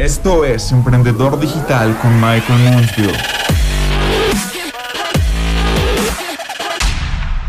Esto es Emprendedor Digital con Michael Mansfield.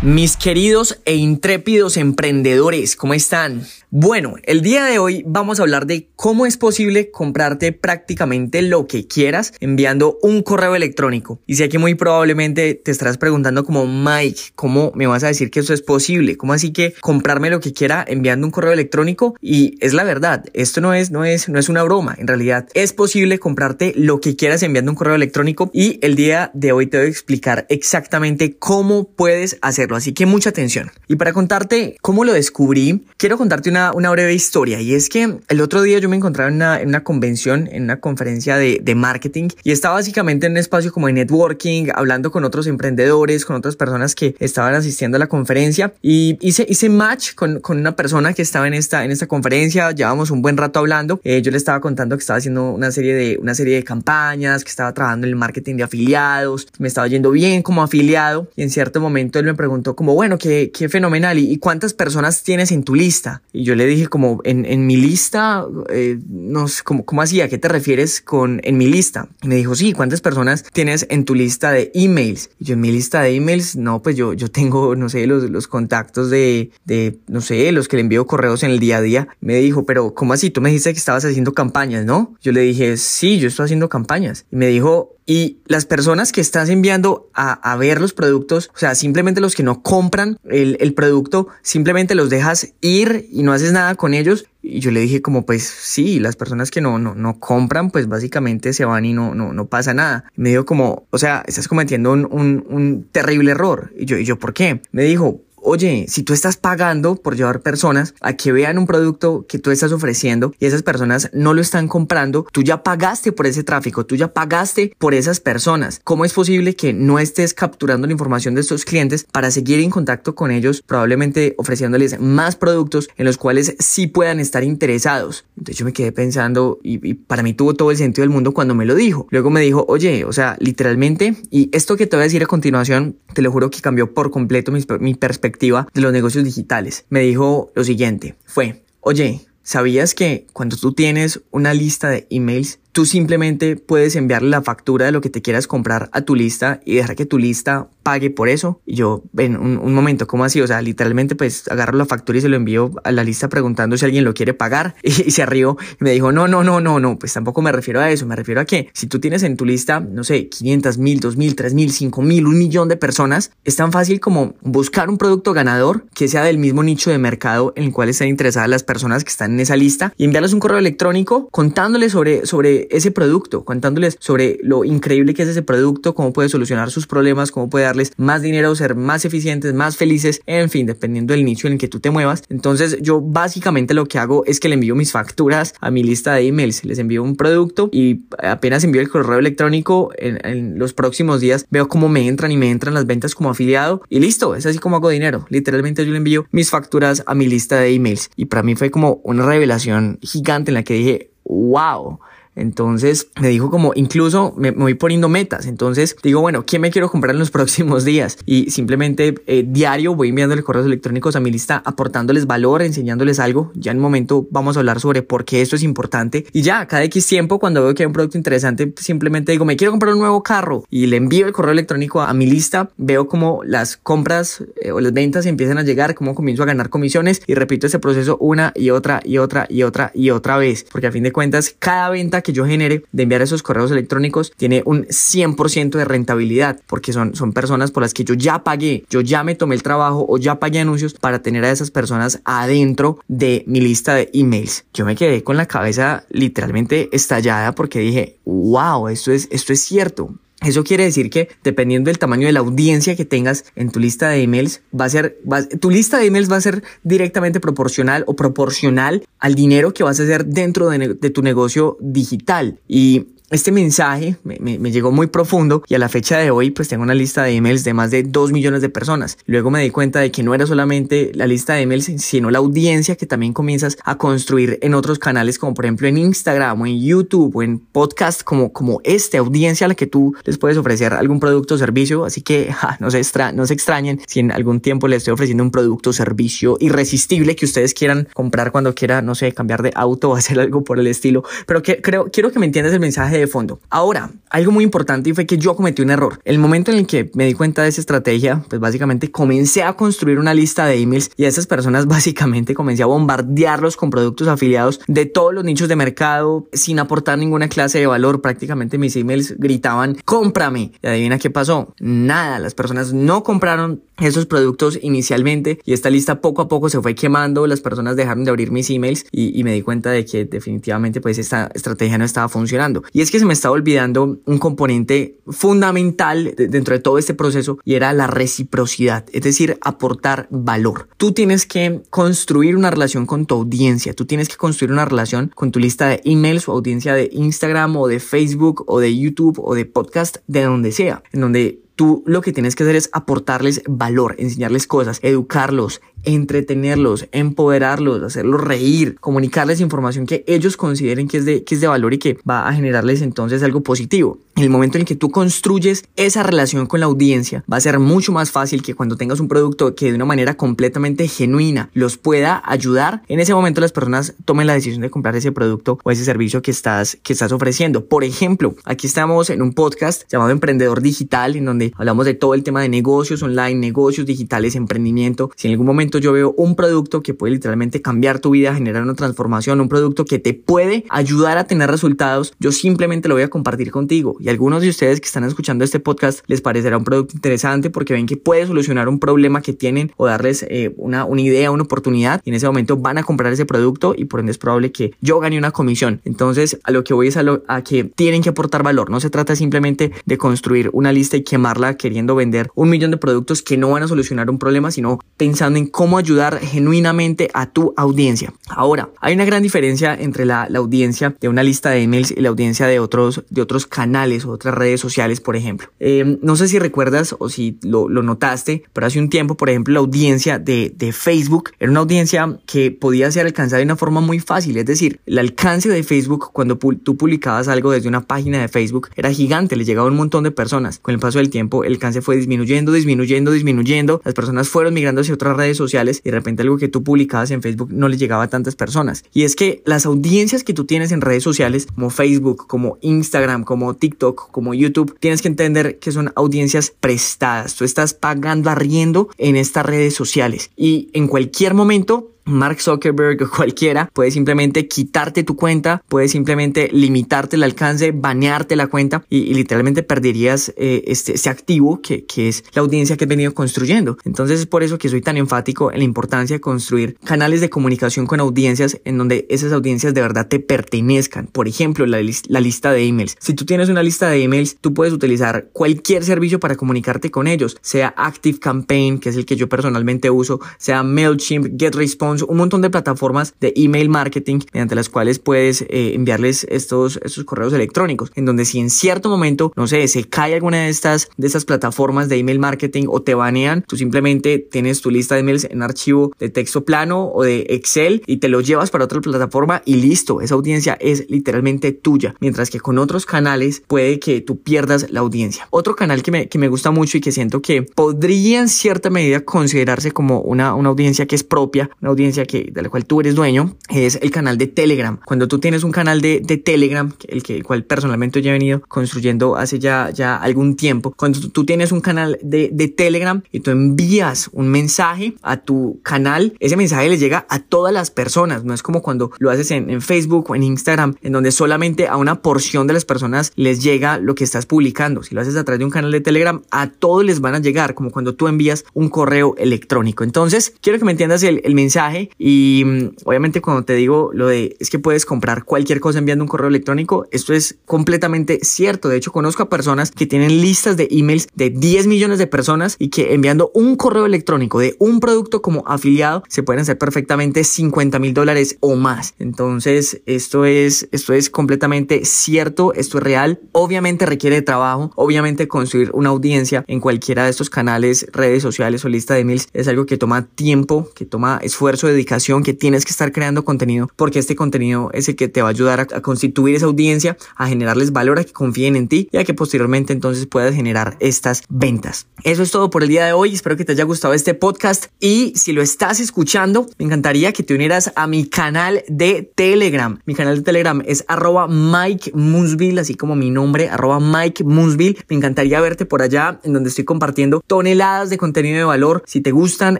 Mis queridos e intrépidos emprendedores, ¿cómo están? Bueno, el día de hoy vamos a hablar de cómo es posible comprarte prácticamente lo que quieras enviando un correo electrónico. Y sé que muy probablemente te estarás preguntando como Mike, ¿cómo me vas a decir que eso es posible? ¿Cómo así que comprarme lo que quiera enviando un correo electrónico? Y es la verdad, esto no es no es no es una broma, en realidad es posible comprarte lo que quieras enviando un correo electrónico y el día de hoy te voy a explicar exactamente cómo puedes hacerlo, así que mucha atención. Y para contarte cómo lo descubrí, quiero contarte una una, breve historia y es que el otro día yo me encontraba en una, en una convención, en una conferencia de, de, marketing y estaba básicamente en un espacio como de networking, hablando con otros emprendedores, con otras personas que estaban asistiendo a la conferencia y hice, hice match con, con una persona que estaba en esta, en esta conferencia, llevamos un buen rato hablando, eh, yo le estaba contando que estaba haciendo una serie, de, una serie de campañas, que estaba trabajando en el marketing de afiliados, me estaba yendo bien como afiliado y en cierto momento él me preguntó como, bueno, qué, qué fenomenal y, y cuántas personas tienes en tu lista y yo le dije como en, en mi lista, eh, no sé, ¿cómo, ¿cómo así? ¿A qué te refieres con en mi lista? Y me dijo, sí, ¿cuántas personas tienes en tu lista de emails? Y yo en mi lista de emails, no, pues yo, yo tengo, no sé, los, los contactos de, de, no sé, los que le envío correos en el día a día. Me dijo, pero ¿cómo así? Tú me dijiste que estabas haciendo campañas, ¿no? Yo le dije, sí, yo estoy haciendo campañas. Y me dijo, y las personas que estás enviando a, a, ver los productos, o sea, simplemente los que no compran el, el, producto, simplemente los dejas ir y no haces nada con ellos. Y yo le dije como, pues sí, las personas que no, no, no compran, pues básicamente se van y no, no, no pasa nada. Me dijo como, o sea, estás cometiendo un, un, un terrible error. Y yo, y yo, ¿por qué? Me dijo, oye, si tú estás pagando por llevar personas a que vean un producto que tú estás ofreciendo y esas personas no lo están comprando, tú ya pagaste por ese tráfico, tú ya pagaste por esas personas. ¿Cómo es posible que no estés capturando la información de estos clientes para seguir en contacto con ellos, probablemente ofreciéndoles más productos en los cuales sí puedan estar interesados? Entonces yo me quedé pensando y, para mí tuvo todo el sentido del mundo cuando me lo dijo. Luego me dijo, oye, o sea, literalmente, y esto que te voy a decir a continuación, te lo juro que cambió por completo mi perspectiva de los negocios digitales. Me dijo lo siguiente, fue, oye, ¿sabías que cuando tú tienes una lista de emails, tú simplemente puedes enviarle la factura de lo que te quieras comprar a tu lista y dejar que tu lista pague por eso. Y yo, ven, un, momento, ¿cómo así? O sea, literalmente pues agarro la factura y se lo envío a la lista preguntando si alguien lo quiere pagar y, se rió me dijo, no, no, no, no, no, pues tampoco me refiero a eso, me refiero a que si tú tienes en tu lista, no sé, 500 mil, 2 mil, 3 mil, 5 mil, un millón de personas, es tan fácil como buscar un producto ganador que sea del mismo nicho de mercado en el cual están interesadas las personas que están en esa lista y enviarles un correo electrónico contándoles sobre, sobre ese producto, contándoles sobre lo increíble que es ese producto, cómo puede solucionar sus problemas, cómo puede darle más dinero, ser más eficientes, más felices, en fin, dependiendo del nicho en el que tú te muevas. Entonces yo básicamente lo que hago es que le envío mis facturas a mi lista de emails, les envío un producto y apenas envío el correo electrónico en, en los próximos días veo cómo me entran y me entran las ventas como afiliado y listo, es así como hago dinero. Literalmente yo le envío mis facturas a mi lista de emails y para mí fue como una revelación gigante en la que dije, wow, entonces me dijo como incluso me, voy poniendo metas. Entonces digo, bueno, ¿qué me quiero comprar en los próximos días? Y simplemente eh, diario voy enviándole correos electrónicos a mi lista, aportándoles valor, enseñándoles algo. Ya en un momento vamos a hablar sobre por qué esto es importante. Y ya, cada X tiempo, cuando veo que hay un producto interesante, simplemente digo, me quiero comprar un nuevo carro y le envío el correo electrónico a mi lista. Veo como las compras eh, o las ventas empiezan a llegar, cómo comienzo a ganar comisiones y repito ese proceso una y otra y otra y otra y otra vez. Porque a fin de cuentas, cada venta que yo genere de enviar esos correos electrónicos tiene un 100% de rentabilidad porque son, son personas por las que yo ya pagué, yo ya me tomé el trabajo o ya pagué anuncios para tener a esas personas adentro de mi lista de emails. Yo me quedé con la cabeza literalmente estallada porque dije, wow, esto es, esto es cierto. Eso quiere decir que dependiendo del tamaño de la audiencia que tengas en tu lista de emails, va a ser, tu lista de emails va a ser directamente proporcional o proporcional al dinero que vas a hacer dentro de, de tu negocio digital. Y este mensaje me, me, llegó muy profundo y a la fecha de hoy pues tengo una lista de emails de más de 2 millones de personas. Luego me di cuenta de que no era solamente la lista de emails, sino la audiencia que también comienzas a construir en otros canales como por ejemplo en Instagram o en YouTube o en podcast como, como este, audiencia a la que tú les puedes ofrecer algún producto o servicio. Así que no, se extra, no se extrañen si en algún tiempo les estoy ofreciendo un producto o servicio irresistible que ustedes quieran comprar cuando quiera, no sé, cambiar de auto o hacer algo por el estilo. Pero que, creo, quiero que me entiendas el mensaje de fondo. Ahora, algo muy importante fue que yo cometí un error. El momento en el que me di cuenta de esa estrategia, pues básicamente comencé a construir una lista de emails y a esas personas básicamente comencé a bombardearlos con productos afiliados de todos los nichos de mercado sin aportar ninguna clase de valor. Prácticamente mis emails gritaban, cómprame. Y adivina qué pasó. Nada, las personas no compraron esos productos inicialmente y esta lista poco a poco se fue quemando, las personas dejaron de abrir mis emails y, me di cuenta de que definitivamente pues esta estrategia no estaba funcionando. Y es que se me estaba olvidando un componente fundamental dentro de todo este proceso y era la reciprocidad, es decir, aportar valor. Tú tienes que construir una relación con tu audiencia, tú tienes que construir una relación con tu lista de emails o audiencia de Instagram o de Facebook o de YouTube o de podcast, de donde sea, en donde Tú lo que tienes que hacer es aportarles valor, enseñarles cosas, educarlos, entretenerlos, empoderarlos, hacerlos reír, comunicarles información que ellos consideren que es de, que es de valor y que va a generarles entonces algo positivo. En el momento en el que tú construyes esa relación con la audiencia, va a ser mucho más fácil que cuando tengas un producto que de una manera completamente genuina los pueda ayudar, en ese momento las personas tomen la decisión de comprar ese producto o ese servicio que estás, que estás ofreciendo. Por ejemplo, aquí estamos en un podcast llamado Emprendedor Digital, en donde hablamos de todo el tema de negocios online, negocios digitales, emprendimiento. Si en algún momento yo veo un producto que puede literalmente cambiar tu vida, generar una transformación, un producto que te puede ayudar a tener resultados, yo simplemente lo voy a compartir contigo. Y algunos de ustedes que están escuchando este podcast les parecerá un producto interesante porque ven que puede solucionar un problema que tienen o darles eh, una, una idea, una oportunidad y en ese momento van a comprar ese producto y por ende es probable que yo gane una comisión. Entonces a lo que voy es a, lo, a que tienen que aportar valor. No se trata simplemente de construir una lista y quemar queriendo vender un millón de productos que no van a solucionar un problema, sino pensando en cómo ayudar genuinamente a tu audiencia. Ahora, hay una gran diferencia entre la, audiencia de una lista de emails y la audiencia de otros, de otros canales o otras redes sociales, por ejemplo. Eh, no sé si recuerdas o si lo, notaste, pero hace un tiempo, por ejemplo, la audiencia de, Facebook era una audiencia que podía ser alcanzada de una forma muy fácil. Es decir, el alcance de Facebook cuando tú publicabas algo desde una página de Facebook era gigante, le llegaba a un montón de personas. Con el paso del tiempo, el alcance fue disminuyendo, disminuyendo, disminuyendo. Las personas fueron migrando hacia otras redes sociales y de repente algo que tú publicabas en Facebook no le llegaba a tantas personas. Y es que las audiencias que tú tienes en redes sociales como Facebook, como Instagram, como TikTok, como YouTube, tienes que entender que son audiencias prestadas. Tú estás pagando arriendo en estas redes sociales y en cualquier momento Mark Zuckerberg o cualquiera puede simplemente quitarte tu cuenta, puede simplemente limitarte el alcance, banearte la cuenta y, literalmente perderías eh, este, este, activo que, que, es la audiencia que he venido construyendo. Entonces es por eso que soy tan enfático en la importancia de construir canales de comunicación con audiencias en donde esas audiencias de verdad te pertenezcan. Por ejemplo, la, la lista de emails. Si tú tienes una lista de emails, tú puedes utilizar cualquier servicio para comunicarte con ellos, sea Active Campaign, que es el que yo personalmente uso, sea MailChimp, GetResponse, un montón de plataformas de email marketing mediante las cuales puedes eh, enviarles estos, estos correos electrónicos, en donde si en cierto momento, no sé, se cae alguna de estas, de estas plataformas de email marketing o te banean, tú simplemente tienes tu lista de emails en archivo de texto plano o de Excel y te lo llevas para otra plataforma y listo, esa audiencia es literalmente tuya, mientras que con otros canales puede que tú pierdas la audiencia. Otro canal que me, que me gusta mucho y que siento que podría en cierta medida considerarse como una, una audiencia que es propia, una audiencia que, de la cual tú eres dueño, es el canal de Telegram. Cuando tú tienes un canal de, de Telegram, el, que, el cual personalmente yo he venido construyendo hace ya, ya algún tiempo, cuando tú, tienes un canal de, de Telegram y tú envías un mensaje a tu canal, ese mensaje le llega a todas las personas. No es como cuando lo haces en, en Facebook o en Instagram, en donde solamente a una porción de las personas les llega lo que estás publicando. Si lo haces a través de un canal de Telegram, a todos les van a llegar, como cuando tú envías un correo electrónico. Entonces, quiero que me entiendas el, el mensaje y mm, obviamente cuando te digo lo de es que puedes comprar cualquier cosa enviando un correo electrónico, esto es completamente cierto. De hecho, conozco a personas que tienen listas de emails de 10 millones de personas y que enviando un correo electrónico de un producto como afiliado se pueden hacer perfectamente 50 mil dólares o más. Entonces, esto es, esto es completamente cierto, esto es real. Obviamente requiere trabajo, obviamente construir una audiencia en cualquiera de estos canales, redes sociales o lista de emails es algo que toma tiempo, que toma esfuerzo, dedicación, que tienes que estar creando contenido porque este contenido es el que te va a ayudar a, constituir esa audiencia, a generarles valor, a que confíen en ti y a que posteriormente entonces puedas generar estas ventas. Eso es todo por el día de hoy. Espero que te haya gustado este podcast y si lo estás escuchando, me encantaría que te unieras a mi canal de Telegram. Mi canal de Telegram es arroba Mike Moonsville, así como mi nombre, arroba Mike Moonsville. Me encantaría verte por allá en donde estoy compartiendo toneladas de contenido de valor. Si te gustan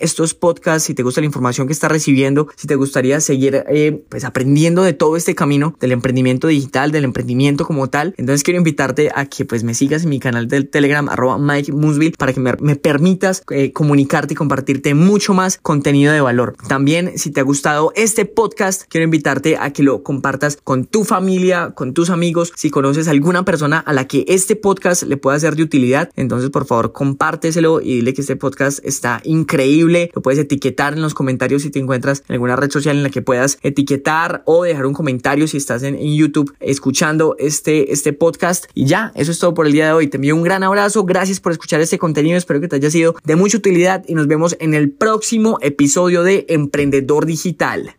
estos podcasts, si te gusta la información que recibiendo, si te gustaría seguir eh, pues aprendiendo de todo este camino del emprendimiento digital, del emprendimiento como tal, entonces quiero invitarte a que pues me sigas en mi canal del Telegram arroba Mike Moonsville para que me, me permitas eh, comunicarte y compartirte mucho más contenido de valor. También si te ha gustado este podcast, quiero invitarte a que lo compartas con tu familia, con tus amigos. Si conoces a alguna persona a la que este podcast le pueda ser de utilidad, entonces por favor compárteselo y dile que este podcast está increíble. Lo puedes etiquetar en los comentarios si te encuentras en alguna red social en la que puedas etiquetar o dejar un comentario si estás en, YouTube escuchando este, este podcast. Y ya, eso es todo por el día de hoy. Te envío un gran abrazo. Gracias por escuchar este contenido. Espero que te haya sido de mucha utilidad y nos vemos en el próximo episodio de Emprendedor Digital.